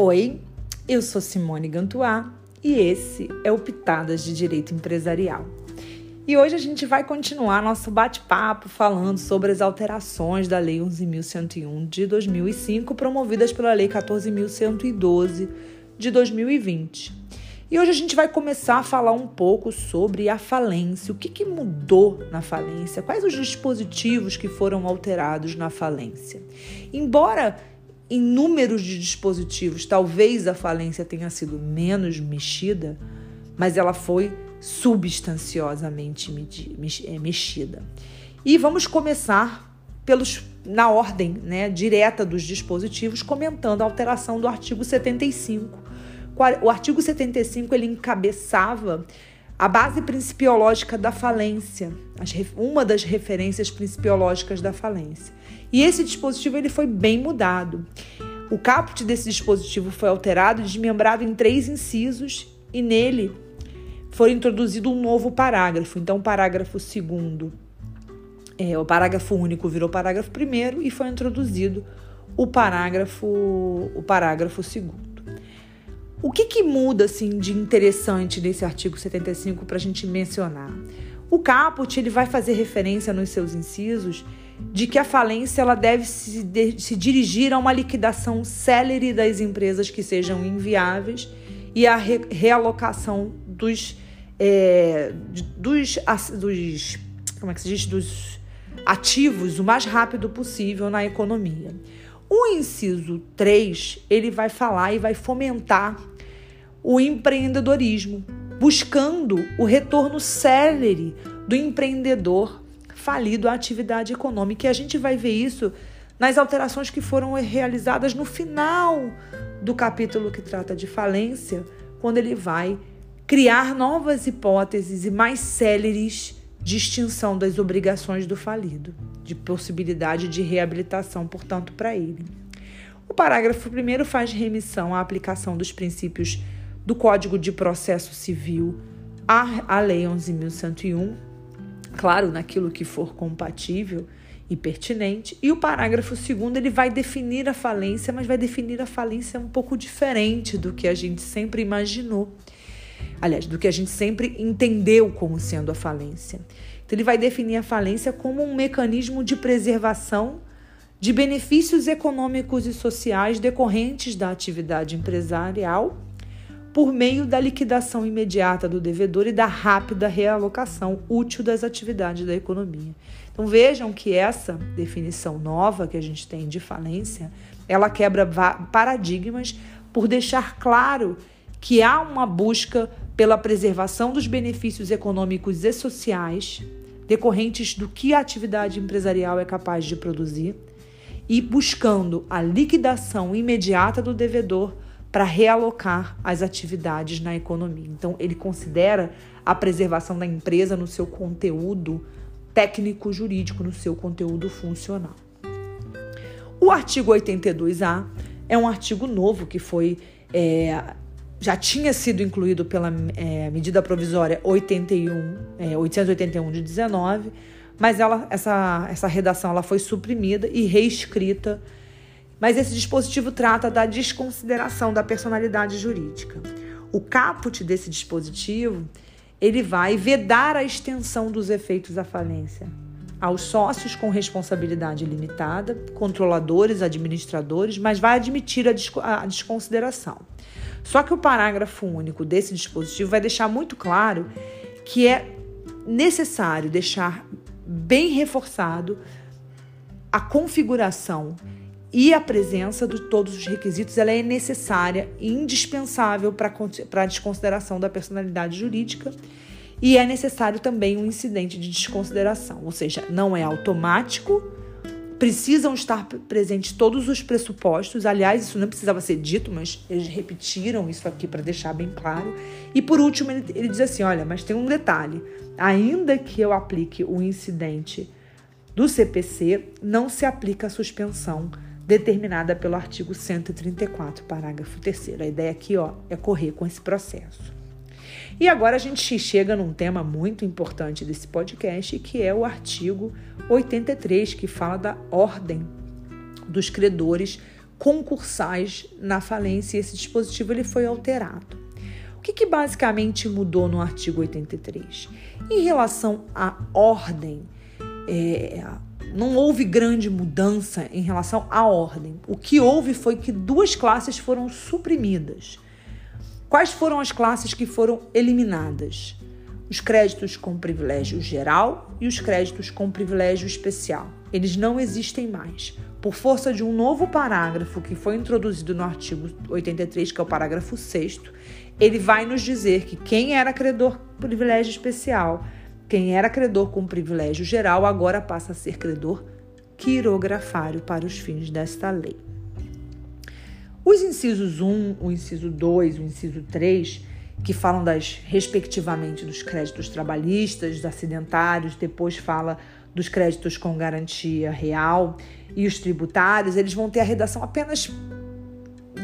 Oi, eu sou Simone Gantuá e esse é o Pitadas de Direito Empresarial. E hoje a gente vai continuar nosso bate-papo falando sobre as alterações da Lei 11.101 de 2005, promovidas pela Lei 14.112 de 2020. E hoje a gente vai começar a falar um pouco sobre a falência. O que, que mudou na falência? Quais os dispositivos que foram alterados na falência? Embora em números de dispositivos, talvez a falência tenha sido menos mexida, mas ela foi substanciosamente é, mexida. E vamos começar pelos na ordem né, direta dos dispositivos, comentando a alteração do artigo 75. O artigo 75 ele encabeçava a base principiológica da falência, uma das referências principiológicas da falência. E esse dispositivo ele foi bem mudado. O caput desse dispositivo foi alterado desmembrado em três incisos e nele foi introduzido um novo parágrafo. Então, o parágrafo segundo, é, o parágrafo único virou parágrafo primeiro e foi introduzido o parágrafo, o parágrafo segundo. O que, que muda assim de interessante nesse artigo 75 para a gente mencionar? O caput ele vai fazer referência nos seus incisos de que a falência ela deve se, de, se dirigir a uma liquidação célere das empresas que sejam inviáveis e a re, realocação dos, é, dos, dos como é que se diz dos ativos o mais rápido possível na economia. O inciso 3, ele vai falar e vai fomentar o empreendedorismo, buscando o retorno célere do empreendedor falido à atividade econômica. E a gente vai ver isso nas alterações que foram realizadas no final do capítulo que trata de falência, quando ele vai criar novas hipóteses e mais céleres de extinção das obrigações do falido, de possibilidade de reabilitação, portanto, para ele. O parágrafo 1 faz remissão à aplicação dos princípios do Código de Processo Civil à, Lei 11.101, claro, naquilo que for compatível e pertinente. E o parágrafo 2 ele vai definir a falência, mas vai definir a falência um pouco diferente do que a gente sempre imaginou aliás, do que a gente sempre entendeu como sendo a falência. Então, ele vai definir a falência como um mecanismo de preservação de benefícios econômicos e sociais decorrentes da atividade empresarial por meio da liquidação imediata do devedor e da rápida realocação útil das atividades da economia. Então vejam que essa definição nova que a gente tem de falência, ela quebra paradigmas por deixar claro que há uma busca pela preservação dos benefícios econômicos e sociais decorrentes do que a atividade empresarial é capaz de produzir e buscando a liquidação imediata do devedor para realocar as atividades na economia. Então, ele considera a preservação da empresa no seu conteúdo técnico-jurídico, no seu conteúdo funcional. O artigo 82A é um artigo novo que foi é, já tinha sido incluído pela é, medida provisória 81, é, 881 de 19, mas ela, essa, essa redação ela foi suprimida e reescrita. Mas esse dispositivo trata da desconsideração da personalidade jurídica. O caput desse dispositivo ele vai vedar a extensão dos efeitos da falência aos sócios com responsabilidade limitada, controladores, administradores, mas vai admitir a, a desconsideração. Só que o parágrafo único desse dispositivo vai deixar muito claro que é necessário deixar bem reforçado a configuração e a presença de todos os requisitos. Ela é necessária e indispensável para a desconsideração da personalidade jurídica e é necessário também um incidente de desconsideração, ou seja, não é automático precisam estar presentes todos os pressupostos. Aliás, isso não precisava ser dito, mas eles repetiram isso aqui para deixar bem claro. E por último, ele, ele diz assim: olha, mas tem um detalhe: ainda que eu aplique o incidente do CPC, não se aplica a suspensão determinada pelo artigo 134, parágrafo 3. A ideia aqui ó, é correr com esse processo. E agora a gente chega num tema muito importante desse podcast, que é o artigo 83, que fala da ordem dos credores concursais na falência e esse dispositivo ele foi alterado. O que, que basicamente mudou no artigo 83? Em relação à ordem, é, não houve grande mudança em relação à ordem. O que houve foi que duas classes foram suprimidas. Quais foram as classes que foram eliminadas? Os créditos com privilégio geral e os créditos com privilégio especial. Eles não existem mais por força de um novo parágrafo que foi introduzido no artigo 83, que é o parágrafo 6, ele vai nos dizer que quem era credor privilégio especial, quem era credor com privilégio geral, agora passa a ser credor quirografário para os fins desta lei. Os incisos 1, o inciso 2, o inciso 3, que falam das respectivamente dos créditos trabalhistas, acidentários, depois fala dos créditos com garantia real e os tributários, eles vão ter a redação apenas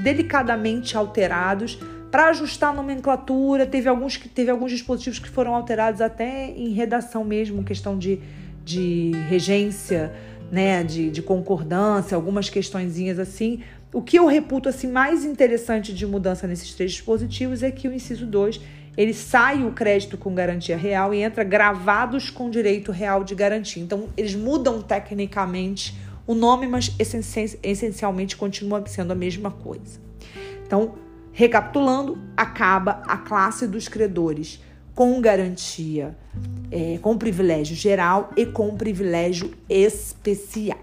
delicadamente alterados para ajustar a nomenclatura. Teve alguns que teve alguns dispositivos que foram alterados até em redação mesmo, questão de, de regência, né, de, de concordância, algumas questõezinhas assim. O que eu reputo assim mais interessante de mudança nesses três dispositivos é que o inciso 2 ele sai o crédito com garantia real e entra gravados com direito real de garantia. Então, eles mudam tecnicamente o nome, mas essencialmente continua sendo a mesma coisa. Então, recapitulando, acaba a classe dos credores com garantia, é, com privilégio geral e com privilégio especial.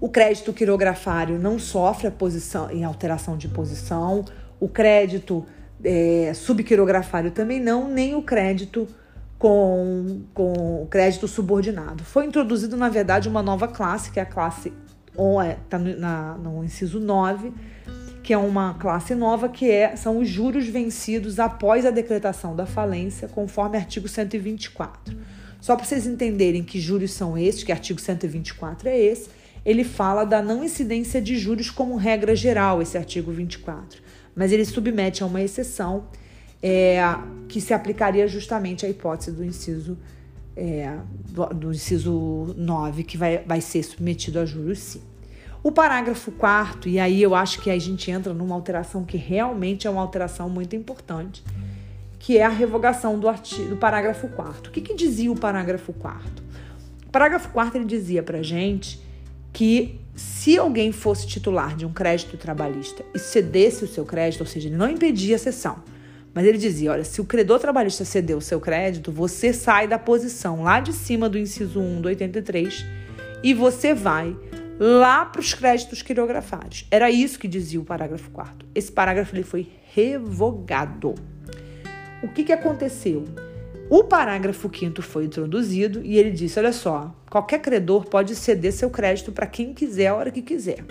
O crédito quirografário não sofre posição em alteração de posição. O crédito é, subquirografário também não, nem o crédito com, com crédito subordinado. Foi introduzido, na verdade, uma nova classe, que é a classe está no, na, no inciso 9, que é uma classe nova, que é, são os juros vencidos após a decretação da falência, conforme artigo 124. Só para vocês entenderem que juros são esses, que artigo 124 é esse, ele fala da não incidência de juros como regra geral, esse artigo 24. Mas ele submete a uma exceção é, que se aplicaria justamente à hipótese do inciso, é, do, do, inciso 9, que vai, vai ser submetido a juros sim. O parágrafo 4 e aí eu acho que a gente entra numa alteração que realmente é uma alteração muito importante, que é a revogação do, artigo, do parágrafo 4 O que, que dizia o parágrafo 4 O parágrafo 4 ele dizia para gente que se alguém fosse titular de um crédito trabalhista e cedesse o seu crédito, ou seja, ele não impedia a cessão, mas ele dizia: olha, se o credor trabalhista cedeu o seu crédito, você sai da posição lá de cima do inciso 1 do 83 e você vai lá para os créditos quirografários. Era isso que dizia o parágrafo 4. Esse parágrafo ele foi revogado. O que, que aconteceu? O parágrafo 5 foi introduzido e ele disse: olha só, qualquer credor pode ceder seu crédito para quem quiser a hora que quiser,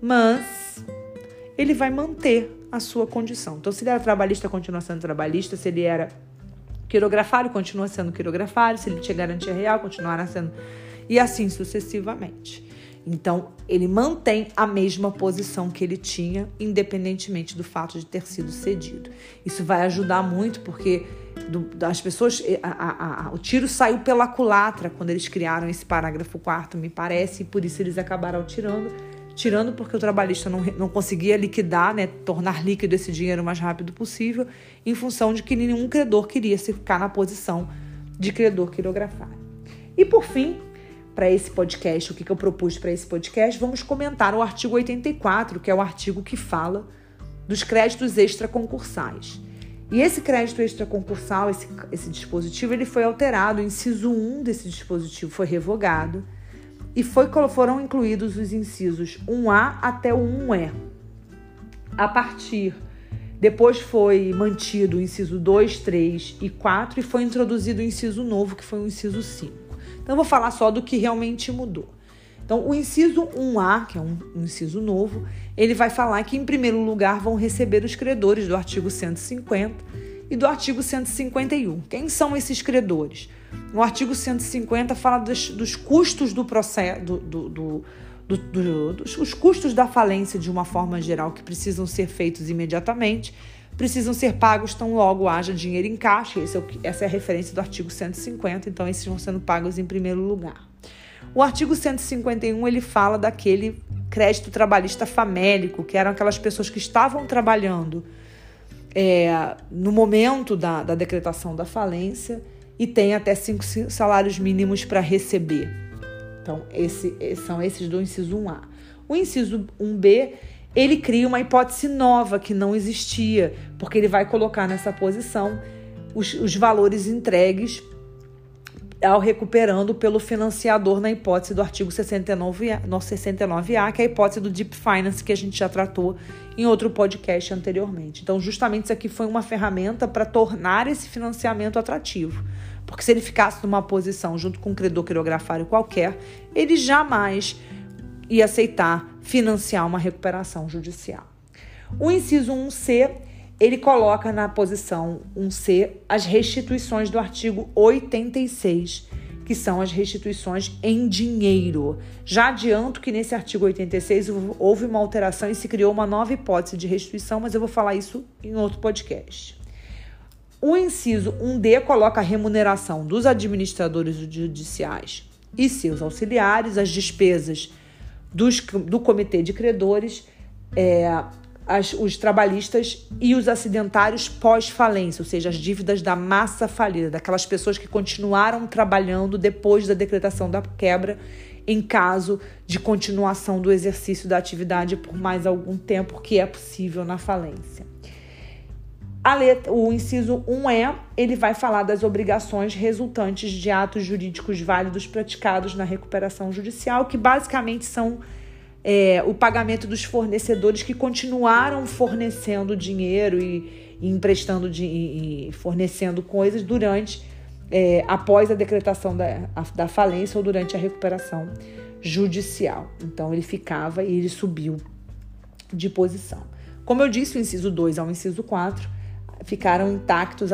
mas ele vai manter a sua condição. Então, se ele era trabalhista, continua sendo trabalhista. Se ele era quirografário, continua sendo quirografário. Se ele tinha garantia real, continuará sendo. E assim sucessivamente. Então, ele mantém a mesma posição que ele tinha, independentemente do fato de ter sido cedido. Isso vai ajudar muito, porque do, as pessoas. A, a, a, o tiro saiu pela culatra quando eles criaram esse parágrafo quarto, me parece, e por isso eles acabaram tirando tirando porque o trabalhista não, não conseguia liquidar, né, tornar líquido esse dinheiro o mais rápido possível, em função de que nenhum credor queria se ficar na posição de credor quirografário. E por fim, para esse podcast, o que, que eu propus para esse podcast, vamos comentar o artigo 84, que é o artigo que fala dos créditos extraconcursais. E esse crédito extraconcursal, esse, esse dispositivo, ele foi alterado, o inciso 1 desse dispositivo foi revogado e foi, foram incluídos os incisos 1A até o 1E. A partir, depois foi mantido o inciso 2, 3 e 4 e foi introduzido o inciso novo, que foi o inciso 5. Então, eu vou falar só do que realmente mudou. Então, o inciso 1A, que é um, inciso novo, ele vai falar que, em primeiro lugar, vão receber os credores do artigo 150 e do artigo 151. Quem são esses credores? No artigo 150 fala dos, dos custos do processo, do, do, do, do, dos os custos da falência de uma forma geral que precisam ser feitos imediatamente, precisam ser pagos tão logo haja dinheiro em caixa. É o, essa é a referência do artigo 150, então esses vão sendo pagos em primeiro lugar. O artigo 151 ele fala daquele crédito trabalhista famélico, que eram aquelas pessoas que estavam trabalhando é, no momento da, da decretação da falência e tem até cinco salários mínimos para receber. Então, esse, são esses do inciso 1A. O inciso 1B, ele cria uma hipótese nova que não existia, porque ele vai colocar nessa posição os, os valores entregues ao recuperando pelo financiador na hipótese do artigo 69A, 69A, que é a hipótese do Deep Finance que a gente já tratou em outro podcast anteriormente. Então, justamente isso aqui foi uma ferramenta para tornar esse financiamento atrativo. Porque se ele ficasse numa posição junto com um credor quirografário qualquer, ele jamais ia aceitar financiar uma recuperação judicial. O inciso 1C ele coloca na posição 1C as restituições do artigo 86, que são as restituições em dinheiro. Já adianto que nesse artigo 86 houve uma alteração e se criou uma nova hipótese de restituição, mas eu vou falar isso em outro podcast. O inciso 1D coloca a remuneração dos administradores judiciais e seus auxiliares, as despesas dos, do comitê de credores, é, as, os trabalhistas e os acidentários pós-falência, ou seja, as dívidas da massa falida, daquelas pessoas que continuaram trabalhando depois da decretação da quebra, em caso de continuação do exercício da atividade por mais algum tempo, que é possível na falência. Letra, o inciso 1E, ele vai falar das obrigações resultantes de atos jurídicos válidos praticados na recuperação judicial, que basicamente são é, o pagamento dos fornecedores que continuaram fornecendo dinheiro e, e emprestando de, e fornecendo coisas durante, é, após a decretação da, a, da falência ou durante a recuperação judicial. Então ele ficava e ele subiu de posição. Como eu disse, o inciso 2 ao inciso 4 ficaram intactos,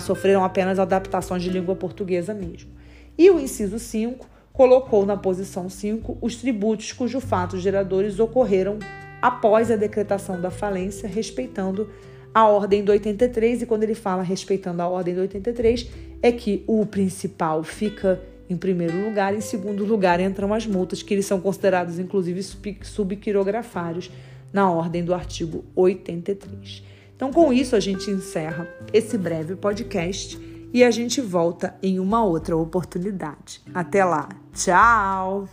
sofreram apenas adaptações de língua portuguesa mesmo. E o inciso 5 colocou na posição 5 os tributos cujos fatos geradores ocorreram após a decretação da falência, respeitando a ordem do 83. E quando ele fala respeitando a ordem do 83, é que o principal fica em primeiro lugar, em segundo lugar entram as multas, que eles são considerados inclusive subquirografários na ordem do artigo 83. Então, com isso, a gente encerra esse breve podcast e a gente volta em uma outra oportunidade. Até lá. Tchau!